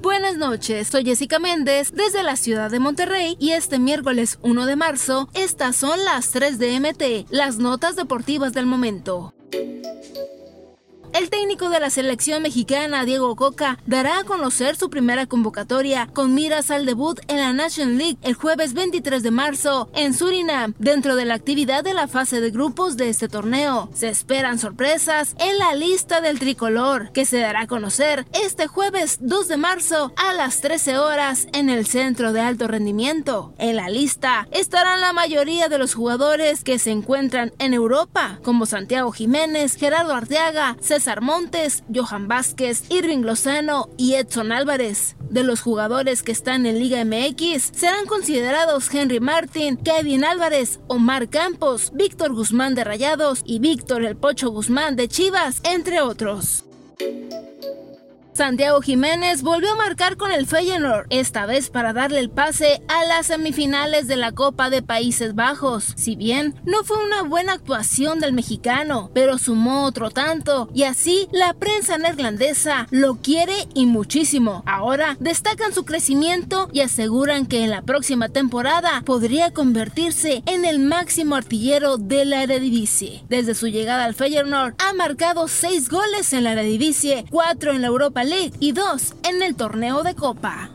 Buenas noches, soy Jessica Méndez desde la ciudad de Monterrey y este miércoles 1 de marzo estas son las 3 de MT, las notas deportivas del momento. El técnico de la selección mexicana, Diego Coca, dará a conocer su primera convocatoria con miras al debut en la National League el jueves 23 de marzo en Surinam, dentro de la actividad de la fase de grupos de este torneo. Se esperan sorpresas en la lista del tricolor, que se dará a conocer este jueves 2 de marzo a las 13 horas en el Centro de Alto Rendimiento. En la lista estarán la mayoría de los jugadores que se encuentran en Europa, como Santiago Jiménez, Gerardo Arteaga, César César Montes, Johan Vázquez, Irving Lozano y Edson Álvarez. De los jugadores que están en Liga MX, serán considerados Henry Martin, Kevin Álvarez, Omar Campos, Víctor Guzmán de Rayados y Víctor El Pocho Guzmán de Chivas, entre otros. Santiago Jiménez volvió a marcar con el Feyenoord, esta vez para darle el pase a las semifinales de la Copa de Países Bajos. Si bien no fue una buena actuación del mexicano, pero sumó otro tanto y así la prensa neerlandesa lo quiere y muchísimo. Ahora destacan su crecimiento y aseguran que en la próxima temporada podría convertirse en el máximo artillero de la Eredivisie. Desde su llegada al Feyenoord ha marcado 6 goles en la Eredivisie, 4 en la Europa y dos en el torneo de Copa.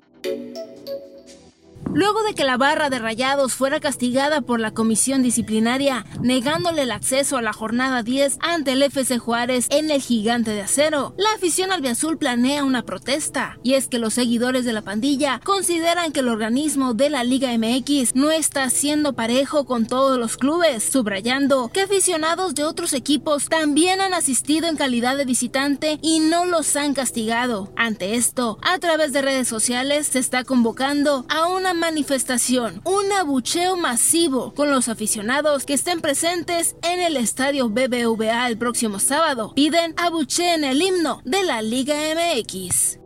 Luego de que la barra de Rayados fuera castigada por la comisión disciplinaria, negándole el acceso a la jornada 10 ante el FC Juárez en el Gigante de Acero, la afición albiazul planea una protesta. Y es que los seguidores de la pandilla consideran que el organismo de la Liga MX no está siendo parejo con todos los clubes, subrayando que aficionados de otros equipos también han asistido en calidad de visitante y no los han castigado. Ante esto, a través de redes sociales se está convocando a una manifestación, un abucheo masivo con los aficionados que estén presentes en el estadio BBVA el próximo sábado. Piden abucheen el himno de la Liga MX.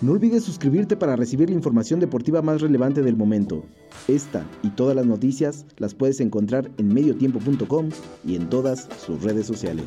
No olvides suscribirte para recibir la información deportiva más relevante del momento. Esta y todas las noticias las puedes encontrar en mediotiempo.com y en todas sus redes sociales.